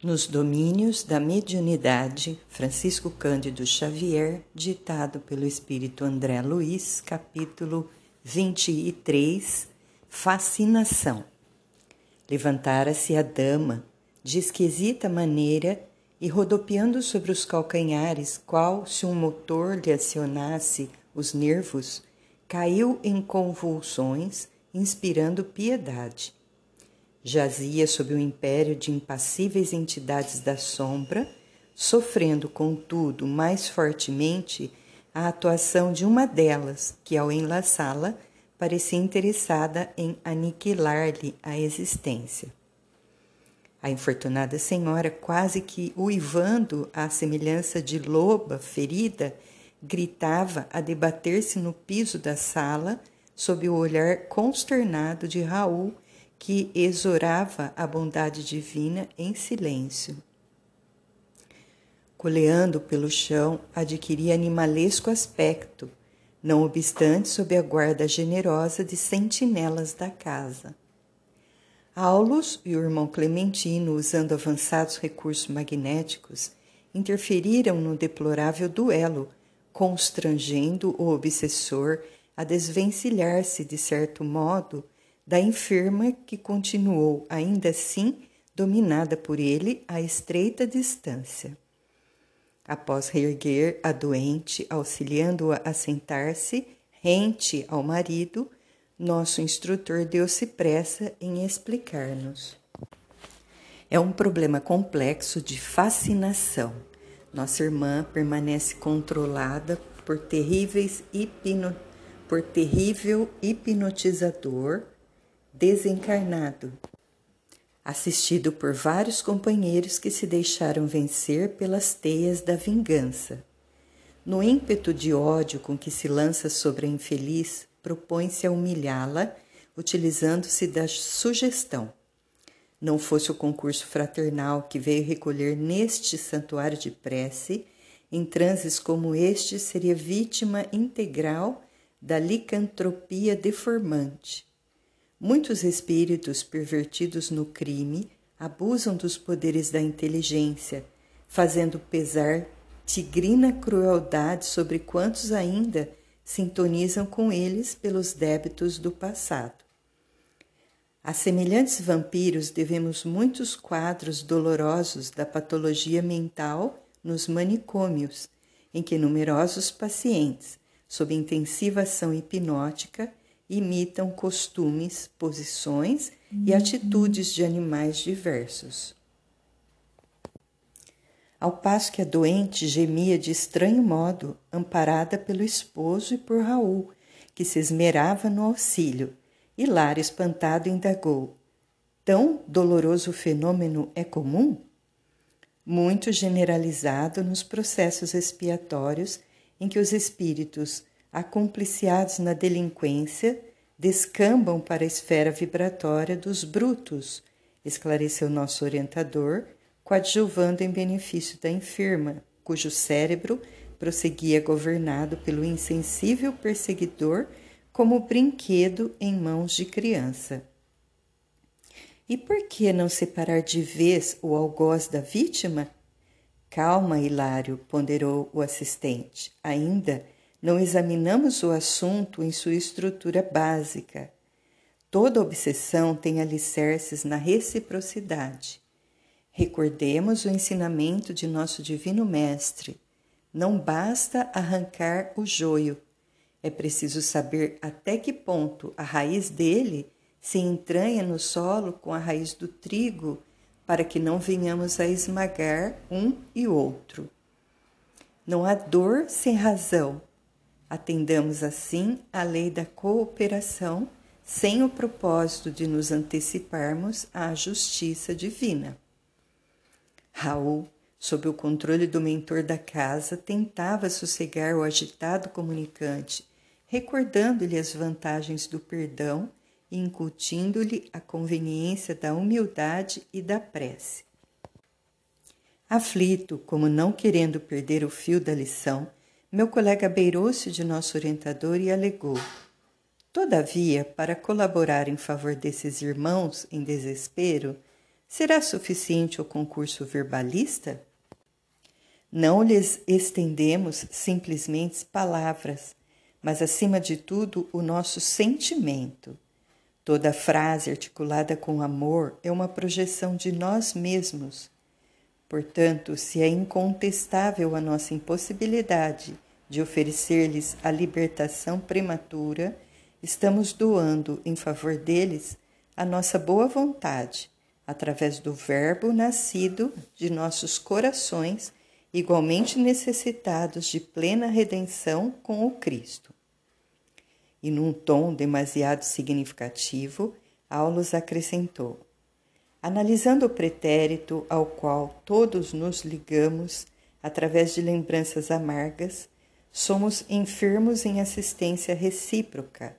Nos Domínios da Mediunidade, Francisco Cândido Xavier, ditado pelo Espírito André Luiz, capítulo 23 Fascinação. Levantara-se a dama, de esquisita maneira, e rodopiando sobre os calcanhares, qual se um motor lhe acionasse os nervos, caiu em convulsões, inspirando piedade Jazia sob o império de impassíveis entidades da sombra, sofrendo, contudo, mais fortemente a atuação de uma delas, que, ao enlaçá-la, parecia interessada em aniquilar-lhe a existência. A infortunada senhora, quase que uivando à semelhança de loba ferida, gritava a debater-se no piso da sala sob o olhar consternado de Raul que exorava a bondade divina em silêncio. Coleando pelo chão, adquiria animalesco aspecto, não obstante sob a guarda generosa de sentinelas da casa. Aulus e o irmão Clementino, usando avançados recursos magnéticos, interferiram no deplorável duelo, constrangendo o obsessor a desvencilhar-se, de certo modo, da enferma que continuou, ainda assim, dominada por ele a estreita distância. Após reerguer a doente, auxiliando-a a sentar-se, rente ao marido, nosso instrutor deu-se pressa em explicar-nos. É um problema complexo de fascinação. Nossa irmã permanece controlada por terríveis hipno, por terrível hipnotizador desencarnado, assistido por vários companheiros que se deixaram vencer pelas teias da vingança. No ímpeto de ódio com que se lança sobre a infeliz, propõe-se a humilhá-la, utilizando-se da sugestão. Não fosse o concurso fraternal que veio recolher neste santuário de prece, em transes como este seria vítima integral da licantropia deformante, Muitos espíritos pervertidos no crime abusam dos poderes da inteligência, fazendo pesar tigrina crueldade sobre quantos ainda sintonizam com eles pelos débitos do passado. A semelhantes vampiros devemos muitos quadros dolorosos da patologia mental nos manicômios, em que numerosos pacientes, sob intensiva ação hipnótica, imitam costumes, posições e atitudes de animais diversos. Ao passo que a doente gemia de estranho modo, amparada pelo esposo e por Raul, que se esmerava no auxílio, e Lara, espantado, indagou: Tão doloroso fenômeno é comum? Muito generalizado nos processos expiatórios em que os espíritos acompliciados na delinquência, descambam para a esfera vibratória dos brutos, esclareceu nosso orientador, coadjuvando em benefício da enferma, cujo cérebro prosseguia governado pelo insensível perseguidor como brinquedo em mãos de criança. E por que não separar de vez o algoz da vítima? Calma, Hilário, ponderou o assistente. Ainda não examinamos o assunto em sua estrutura básica. Toda obsessão tem alicerces na reciprocidade. Recordemos o ensinamento de nosso Divino Mestre. Não basta arrancar o joio, é preciso saber até que ponto a raiz dele se entranha no solo com a raiz do trigo, para que não venhamos a esmagar um e outro. Não há dor sem razão, Atendamos assim à lei da cooperação, sem o propósito de nos anteciparmos à justiça divina. Raul, sob o controle do mentor da casa, tentava sossegar o agitado comunicante, recordando-lhe as vantagens do perdão e incutindo-lhe a conveniência da humildade e da prece. Aflito, como não querendo perder o fio da lição, meu colega beirou-se de nosso orientador e alegou: Todavia, para colaborar em favor desses irmãos em desespero, Será suficiente o concurso verbalista? Não lhes estendemos simplesmente palavras, mas acima de tudo o nosso sentimento. Toda frase articulada com amor é uma projeção de nós mesmos. Portanto, se é incontestável a nossa impossibilidade de oferecer-lhes a libertação prematura, estamos doando em favor deles a nossa boa vontade, através do Verbo nascido de nossos corações, igualmente necessitados de plena redenção com o Cristo. E num tom demasiado significativo, Aulus acrescentou: Analisando o pretérito ao qual todos nos ligamos através de lembranças amargas, somos enfermos em assistência recíproca.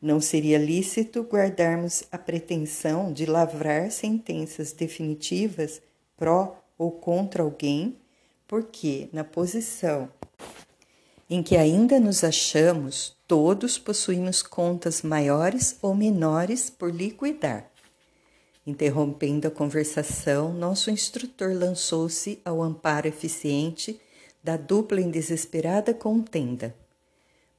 Não seria lícito guardarmos a pretensão de lavrar sentenças definitivas pró ou contra alguém, porque, na posição em que ainda nos achamos, todos possuímos contas maiores ou menores por liquidar. Interrompendo a conversação, nosso instrutor lançou-se ao amparo eficiente da dupla em desesperada contenda.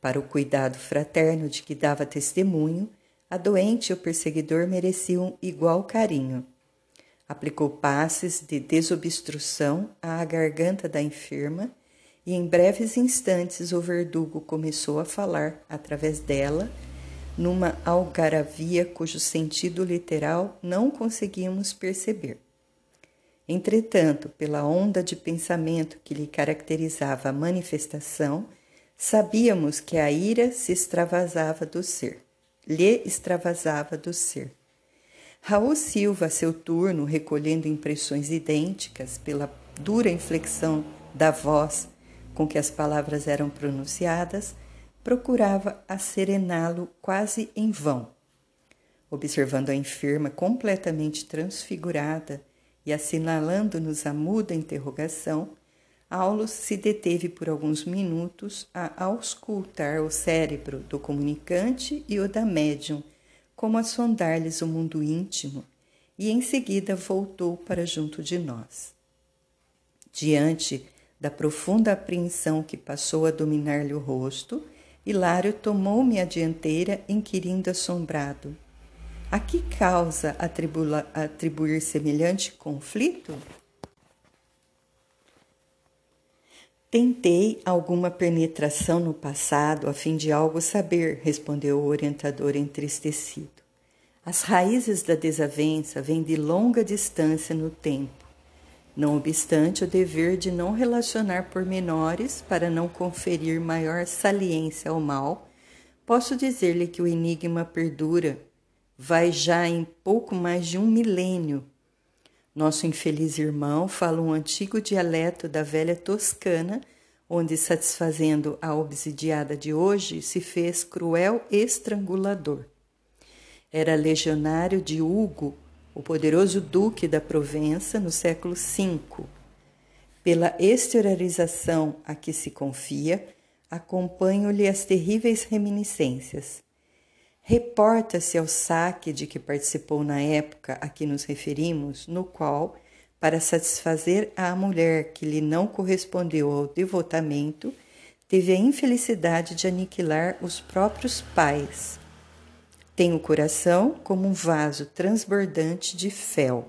Para o cuidado fraterno de que dava testemunho, a doente e o perseguidor mereciam igual carinho. Aplicou passes de desobstrução à garganta da enferma e em breves instantes o verdugo começou a falar através dela, numa algaravia cujo sentido literal não conseguimos perceber. Entretanto, pela onda de pensamento que lhe caracterizava a manifestação, sabíamos que a ira se extravasava do ser, lhe extravasava do ser. Raul Silva, a seu turno, recolhendo impressões idênticas pela dura inflexão da voz com que as palavras eram pronunciadas, procurava acerená-lo quase em vão. Observando a enferma completamente transfigurada, e assinalando-nos a muda interrogação, Aulus se deteve por alguns minutos a auscultar o cérebro do comunicante e o da médium, como a sondar-lhes o mundo íntimo, e em seguida voltou para junto de nós. Diante da profunda apreensão que passou a dominar-lhe o rosto, Hilário tomou-me a dianteira, inquirindo assombrado: a que causa atribuir semelhante conflito? Tentei alguma penetração no passado a fim de algo saber, respondeu o orientador entristecido. As raízes da desavença vêm de longa distância no tempo. Não obstante o dever de não relacionar pormenores para não conferir maior saliência ao mal, posso dizer-lhe que o enigma perdura vai já em pouco mais de um milênio. Nosso infeliz irmão fala um antigo dialeto da velha Toscana, onde, satisfazendo a obsidiada de hoje, se fez cruel estrangulador. Era legionário de Hugo, o poderoso duque da Provença, no século V. Pela exteriorização a que se confia, acompanho-lhe as terríveis reminiscências reporta-se ao saque de que participou na época a que nos referimos, no qual, para satisfazer a mulher que lhe não correspondeu ao devotamento, teve a infelicidade de aniquilar os próprios pais. Tem o coração como um vaso transbordante de fel.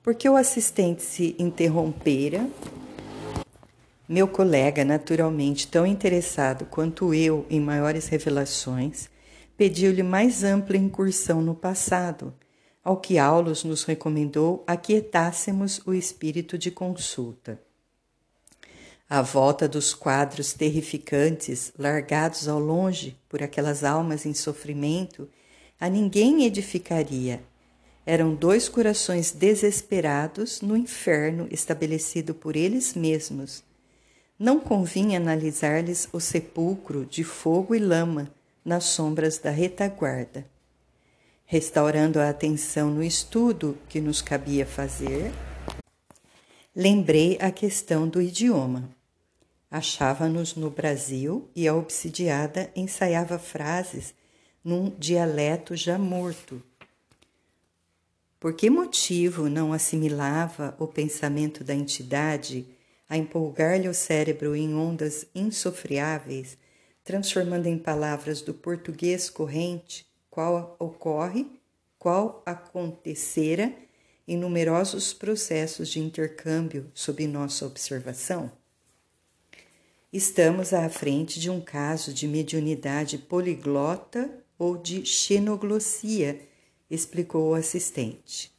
Porque o assistente se interrompera, meu colega, naturalmente tão interessado quanto eu em maiores revelações, pediu-lhe mais ampla incursão no passado, ao que Aulus nos recomendou aquietássemos o espírito de consulta. À volta dos quadros terrificantes largados ao longe por aquelas almas em sofrimento, a ninguém edificaria. Eram dois corações desesperados no inferno estabelecido por eles mesmos não convinha analisar-lhes o sepulcro de fogo e lama nas sombras da retaguarda. Restaurando a atenção no estudo que nos cabia fazer, lembrei a questão do idioma. Achava-nos no Brasil e a obsidiada ensaiava frases num dialeto já morto. Por que motivo não assimilava o pensamento da entidade a empolgar-lhe o cérebro em ondas insofreáveis, transformando em palavras do português corrente qual ocorre, qual acontecera em numerosos processos de intercâmbio sob nossa observação? Estamos à frente de um caso de mediunidade poliglota ou de xenoglossia, explicou o assistente.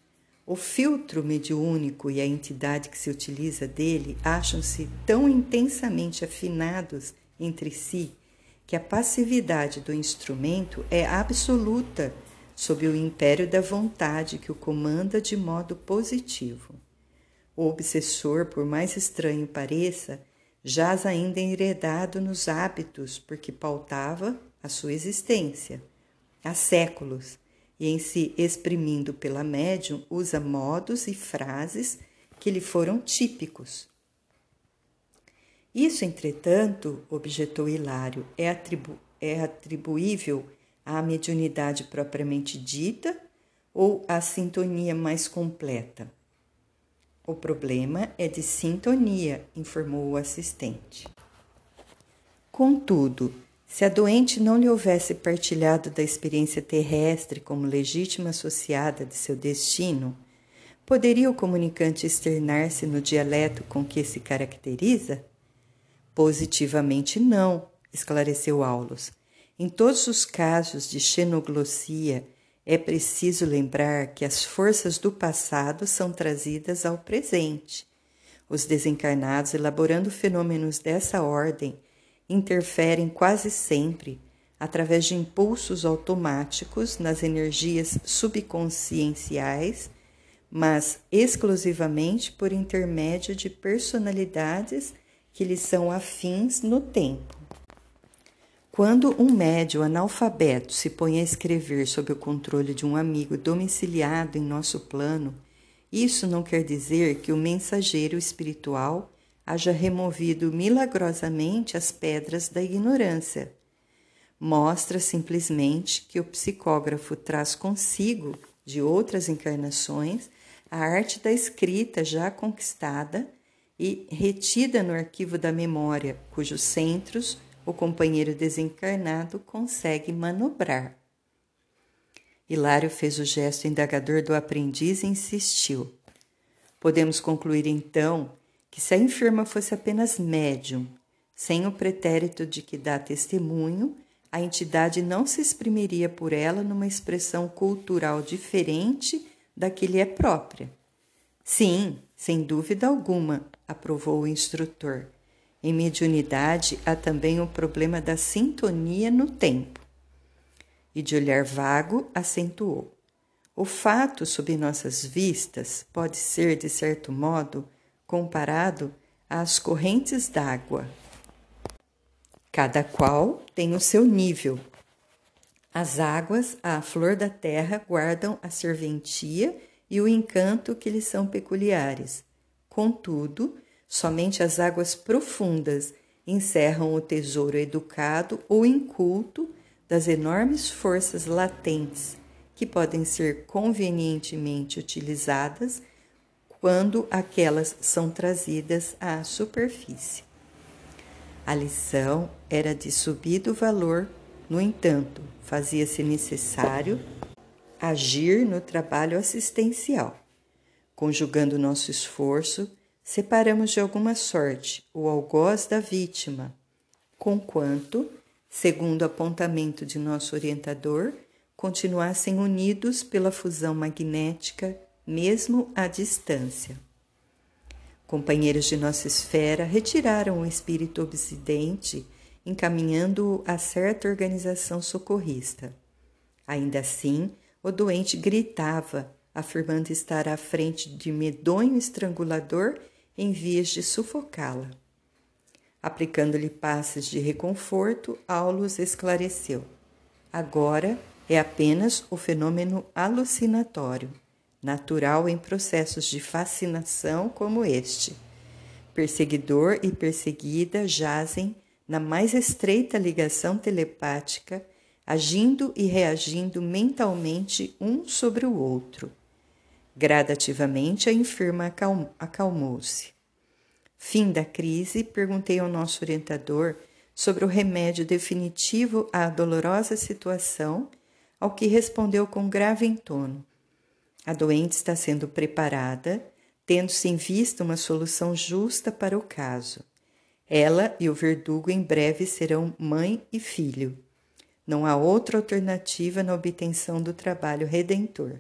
O filtro mediúnico e a entidade que se utiliza dele acham-se tão intensamente afinados entre si que a passividade do instrumento é absoluta sob o império da vontade que o comanda de modo positivo. O obsessor, por mais estranho pareça, jaz ainda enredado nos hábitos porque pautava a sua existência há séculos e, em se exprimindo pela médium, usa modos e frases que lhe foram típicos. Isso, entretanto, objetou Hilário, é, atribu é atribuível à mediunidade propriamente dita ou à sintonia mais completa? O problema é de sintonia, informou o assistente. Contudo, se a doente não lhe houvesse partilhado da experiência terrestre como legítima associada de seu destino, poderia o comunicante externar-se no dialeto com que se caracteriza? Positivamente não, esclareceu Aulus. Em todos os casos de xenoglossia, é preciso lembrar que as forças do passado são trazidas ao presente. Os desencarnados, elaborando fenômenos dessa ordem, interferem quase sempre através de impulsos automáticos nas energias subconscienciais, mas exclusivamente por intermédio de personalidades que lhes são afins no tempo. Quando um médio analfabeto se põe a escrever sob o controle de um amigo domiciliado em nosso plano, isso não quer dizer que o mensageiro espiritual haja removido milagrosamente as pedras da ignorância. Mostra simplesmente que o psicógrafo traz consigo, de outras encarnações, a arte da escrita já conquistada e retida no arquivo da memória, cujos centros o companheiro desencarnado consegue manobrar. Hilário fez o gesto indagador do aprendiz e insistiu. Podemos concluir então que se a enferma fosse apenas médium, sem o pretérito de que dá testemunho, a entidade não se exprimiria por ela numa expressão cultural diferente da que lhe é própria. Sim, sem dúvida alguma, aprovou o instrutor. Em mediunidade há também o problema da sintonia no tempo. E de olhar vago, acentuou. O fato sob nossas vistas pode ser, de certo modo, comparado às correntes d'água. Cada qual tem o seu nível. As águas, à flor da terra, guardam a serventia e o encanto que lhes são peculiares. Contudo, somente as águas profundas encerram o tesouro educado ou inculto das enormes forças latentes que podem ser convenientemente utilizadas quando aquelas são trazidas à superfície. A lição era de subido valor, no entanto, fazia-se necessário agir no trabalho assistencial. Conjugando nosso esforço, separamos de alguma sorte o algoz da vítima, conquanto, segundo o apontamento de nosso orientador, continuassem unidos pela fusão magnética mesmo à distância. Companheiros de nossa esfera retiraram o espírito obsidente, encaminhando-o a certa organização socorrista. Ainda assim, o doente gritava, afirmando estar à frente de medonho estrangulador em vias de sufocá-la. Aplicando-lhe passes de reconforto, Aulus esclareceu. Agora é apenas o fenômeno alucinatório natural em processos de fascinação como este. Perseguidor e perseguida jazem na mais estreita ligação telepática, agindo e reagindo mentalmente um sobre o outro. Gradativamente, a enferma acalmou-se. Fim da crise, perguntei ao nosso orientador sobre o remédio definitivo à dolorosa situação, ao que respondeu com grave entono: A doente está sendo preparada, tendo-se em vista uma solução justa para o caso. Ela e o verdugo em breve serão mãe e filho. Não há outra alternativa na obtenção do trabalho redentor.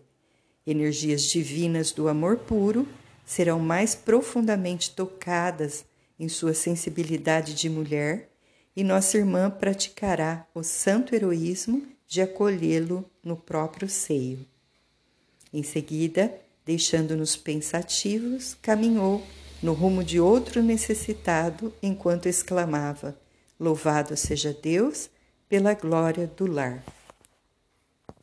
Energias divinas do amor puro serão mais profundamente tocadas em sua sensibilidade de mulher e nossa irmã praticará o santo heroísmo de acolhê-lo no próprio seio. Em seguida, deixando-nos pensativos, caminhou no rumo de outro necessitado enquanto exclamava: Louvado seja Deus pela glória do lar.